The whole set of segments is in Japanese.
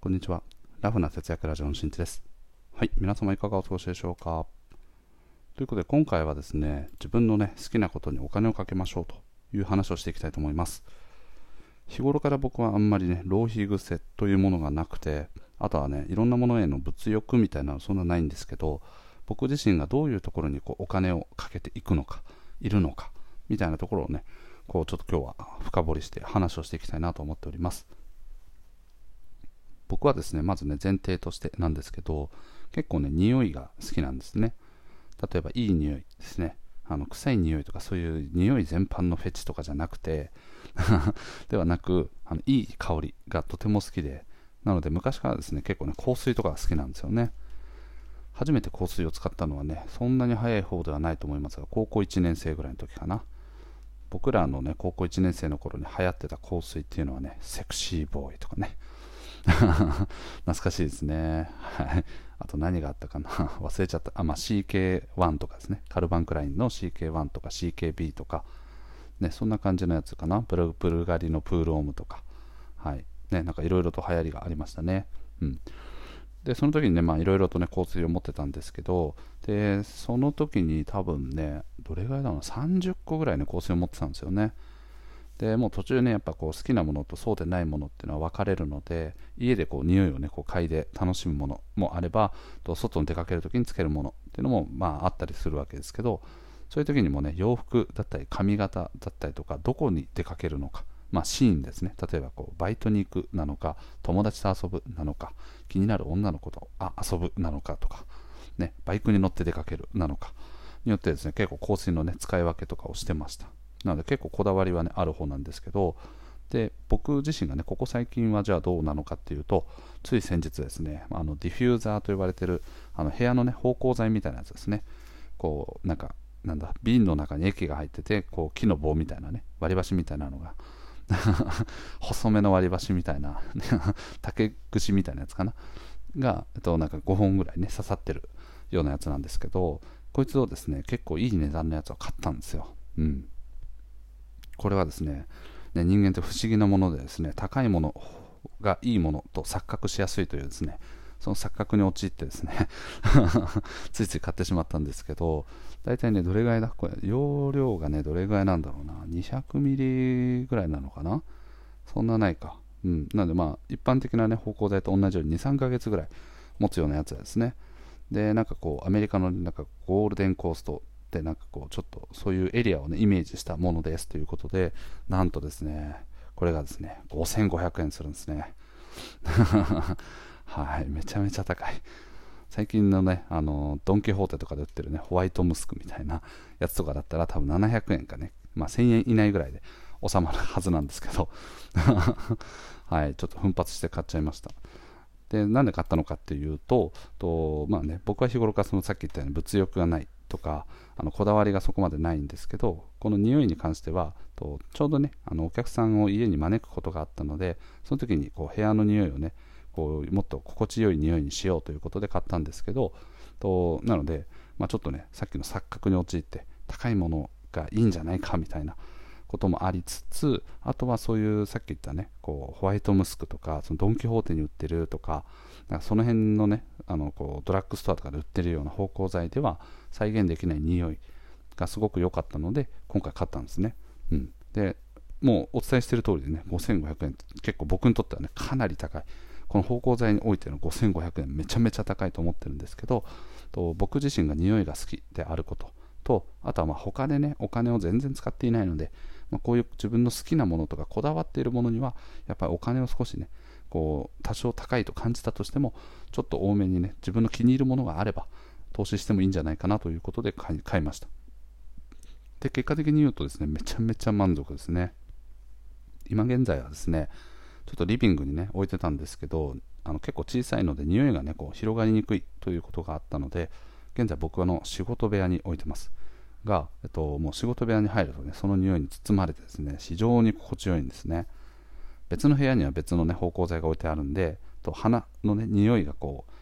こんにちは。ラフな節約ラジオのしんちです。はい、皆様いかがお過ごしでしょうか。ということで、今回はですね、自分のね、好きなことにお金をかけましょうという話をしていきたいと思います。日頃から僕はあんまりね、浪費癖というものがなくて、あとはね、いろんなものへの物欲みたいなのはそんなないんですけど、僕自身がどういうところにこうお金をかけていくのか、いるのか、みたいなところをね、こうちょっと今日は深掘りして話をしていきたいなと思っております。僕はですね、まずね、前提としてなんですけど、結構ね、匂いが好きなんですね。例えば、いい匂いですね。あの臭い匂いとかそういう匂い全般のフェチとかじゃなくて ではなくあのいい香りがとても好きでなので昔からですね結構ね香水とかが好きなんですよね初めて香水を使ったのはねそんなに早い方ではないと思いますが高校1年生ぐらいの時かな僕らのね高校1年生の頃に流行ってた香水っていうのはねセクシーボーイとかね 懐かしいですね。はい。あと何があったかな 忘れちゃった。あ、まあ、CK1 とかですね。カルバンクラインの CK1 とか CKB とか、ね、そんな感じのやつかな。ブルブルガリのプールオームとか。はい。ね、なんかいろいろと流行りがありましたね。うん。で、その時にね、まあいろいろとね、香水を持ってたんですけど、で、その時に多分ね、どれぐらいだろうな、30個ぐらいね、香水を持ってたんですよね。でもう途中ねやっぱこう好きなものとそうでないものっていうのは分かれるので家でこう匂いをねこう嗅いで楽しむものもあればと外に出かける時につけるものっていうのもまああったりするわけですけどそういう時にもね洋服だったり髪型だったりとかどこに出かけるのかまあ、シーンですね。例えばこうバイトに行くなのか友達と遊ぶなのか気になる女の子とあ遊ぶなのかとか、ね、バイクに乗って出かけるなのかによってですね結構香水のね使い分けとかをしてました。なので結構こだわりはねある方なんですけどで僕自身がねここ最近はじゃあどうなのかっていうとつい先日ですねあのディフューザーと呼ばれてるあの部屋のね芳香剤みたいなやつですね。こうなんかなんだ瓶の中に液が入っててこう木の棒みたいなね割り箸みたいなのが 細めの割り箸みたいな 竹串みたいなやつかな？が、えっと、なんか5本ぐらいね刺さってるようなやつなんですけどこいつをですね結構いい値段のやつを買ったんですよ。うん。これはですねね人間って不思議なものでですね高いものがいいものと錯覚しやすいというですねその錯覚に陥ってですね ついつい買ってしまったんですけど大体ねどれぐらいだ？これ容量がねどれぐらいなんだろうな。200ミリぐらいなのかな？そんなないか。うん。なのでまあ一般的なね芳香剤と同じように23ヶ月ぐらい持つようなやつですね。でなんかこうアメリカのなんかゴールデンコーストってなんかこうちょっとそういうエリアをねイメージしたものですということでなんとですねこれがですね5500円するんですね。はいめちゃめちゃ高い。最近のねあのドン・キホーテとかで売ってるねホワイトムスクみたいなやつとかだったら多分700円かねまあ、1000円以内ぐらいで収まるはずなんですけど。はいちょっと奮発して買っちゃいました。でなんで買ったのかっていうとと、まあね、僕は日頃からそのさっき言ったように物欲がない。とかあのこだわりがそこまでないんですけどこの匂いに関してはとちょうどねあのお客さんを家に招くことがあったのでその時にこう部屋の匂いをねこうもっと心地よい匂いにしようということで買ったんですけどとなので、まあ、ちょっとねさっきの錯覚に陥って高いものがいいんじゃないかみたいなこともありつつあとはそういうさっき言ったねこうホワイトムスクとかそのドン・キホーテに売ってるとかかその辺のねあのこうドラッグストアとかで売ってるような芳香剤では再現できない匂いがすごく良かったので今回買ったんですね、うん、でもうお伝えしてる通りでね5500円結構僕にとってはねかなり高い。この芳香剤においての5500円めちゃめちゃ高いと思ってるんですけどと僕自身が匂いが好きであること。とあとはま他でねお金を全然使っていないのでまあ、こういう自分の好きなものとかこだわっているものにはやっぱりお金を少しねこう多少高いと感じたとしてもちょっと多めにね自分の気に入るものがあれば投資してもいいんじゃないかなということで買いました。で結果的に言うとですねめちゃめちゃ満足ですね。今現在はですねちょっとリビングにね置いてたんですけどあの結構小さいので匂いがねこう広がりにくいということがあったので現在僕の仕事部屋に置いてます。が、えっと、もう仕事部屋に入るとね、その匂いに包まれてですね、非常に心地よいんですね。別の部屋には別のね、芳香剤が置いてあるんで、と鼻のね、匂いがこう、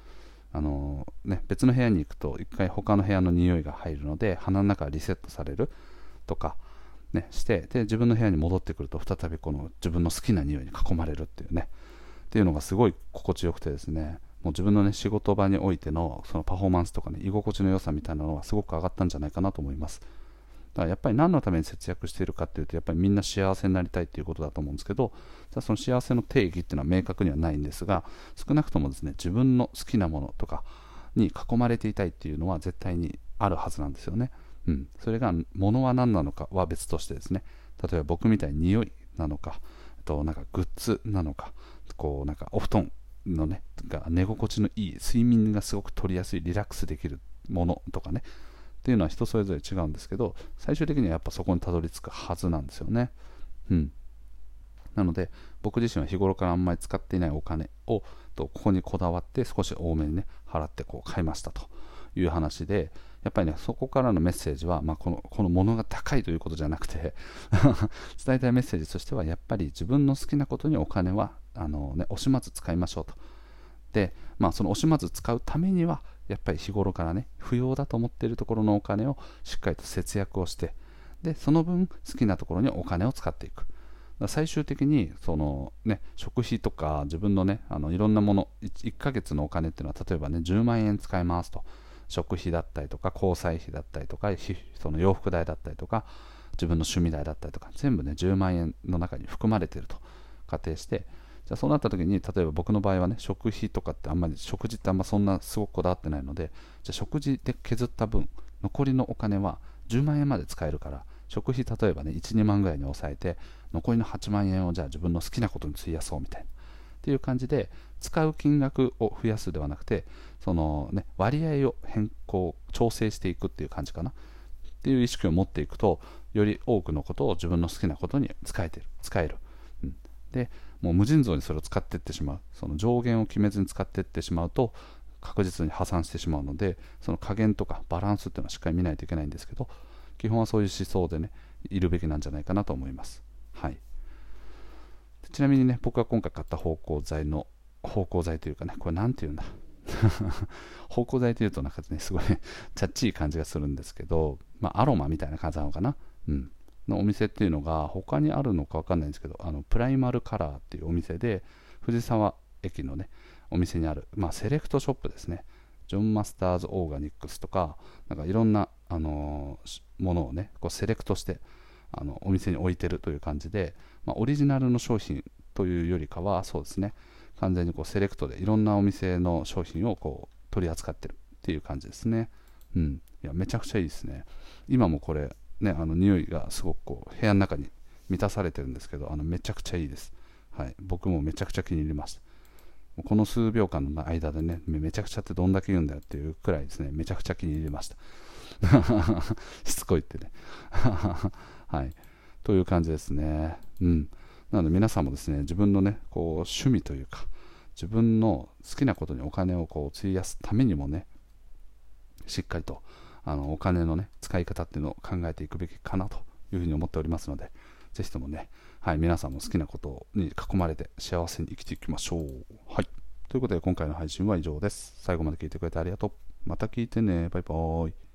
あのー、ね、別の部屋に行くと、一回他の部屋の匂いが入るので、鼻の中がリセットされる。とか、ね、して、で、自分の部屋に戻ってくると、再びこの自分の好きな匂いに囲まれるっていうね、っていうのがすごい心地よくてですねもう自分のね仕事場においてのそのパフォーマンスとかね居心地の良さみたいなのはすごく上がったんじゃないかなと思います。だからやっぱり何のために節約しているかっていうとやっぱりみんな幸せになりたいっていうことだと思うんですけどじゃその幸せの定義っていうのは明確にはないんですが少なくともですね自分の好きなものとかに囲まれていたいっていうのは絶対にあるはずなんですよね、うん、それが物は何なのかは別としてですね。例えば僕みたいに匂いなのかとなんかグッズなのかこうなんかお布団のねが寝心地のいい睡眠がすごく取りやすいリラックスできるものとかね。っていうのは人それぞれ違うんですけど最終的にはやっぱそこにたどり着くはずなんですよね。うん。なので僕自身は日頃からあんまり使っていないお金をとここにこだわって少し多めにね払ってこう買いましたという話でやっぱりねそこからのメッセージは、まあ、このこのものが高いということじゃなくて 伝えたいメッセージとしてはやっぱり自分の好きなことにお金はあの、ね、惜しまず使いましょうと。で、まあ、その惜しまず使うためにはやっぱり日頃からね不要だと思っているところのお金をしっかりと節約をしてでその分好きなところにお金を使っていく。最終的にその、ね、食費とか自分の,、ね、あのいろんなもの 1, 1ヶ月のお金っていうのは例えばね10万円使いますと。食費だったりとか交際費だったりとかその洋服代だったりとか自分の趣味代だったりとか全部ね10万円の中に含まれていると。仮定して。じゃあそうなった時に例えば僕の場合はね食費とかってあんまり食事ってあんまそんなすごくこだわってないのでじゃあ食事で削った分残りのお金は10万円まで使えるから食費例えばね12万ぐらいに抑えて残りの8万円をじゃあ自分の好きなことに費やそうみたいな。っていう感じで使う金額を増やすではなくてその、ね、割合を変更調整していくっていう感じかな。っていう意識を持っていくとより多くのことを自分の好きなことに使えてる使える、うん、でもう無尽蔵にそれを使っていってしまう。その上限を決めずに使っていってしまうと確実に破産してしまうのでその加減とかバランスっていうのはしっかり見ないといけないんですけど基本はそういう思想でねいるべきなんじゃないかなと思います。はい。ちなみにね僕が今回買った芳香剤の芳香剤というかねこれ何て言うんだ？芳香剤というとなんかねすごいチャッチい感じがするんですけど、まあ、アロマみたいな感じなのかな？うん。のお店っていうのが他にあるのか分かんないんですけどあのプライマルカラーっていうお店で藤沢駅のねお店にある、まあ、セレクトショップですね。ジョン・マスターズ・オーガニックスとかなんかいろんな、あのー、ものをねこうセレクトしてあのお店に置いてるという感じで、まあ、オリジナルの商品というよりかはそうですね。完全にこうセレクトでいろんなお店の商品をこう取り扱ってるっていう感じですね。うん。いやめちゃくちゃいいですね。今もこれね、あの匂いがすごくこう部屋の中に満たされてるんですけどあのめちゃくちゃいいです、はい、僕もめちゃくちゃ気に入りました。この数秒間の間でねめちゃくちゃってどんだけ言うんだよっていうくらいですね。めちゃくちゃ気に入りました。しつこいってね。はいという感じですねうんなので皆さんもですね自分のねこう趣味というか自分の好きなことにお金をこう費やすためにもねしっかりとあのお金のね使い方っていうのを考えていくべきかなというふうに思っておりますのでぜひともね、はい、皆さんも好きなことに囲まれて幸せに生きていきましょう。はい。ということで今回の配信は以上です。最後まで聞いてくれてありがとう。また聞いてね。バイバーイ。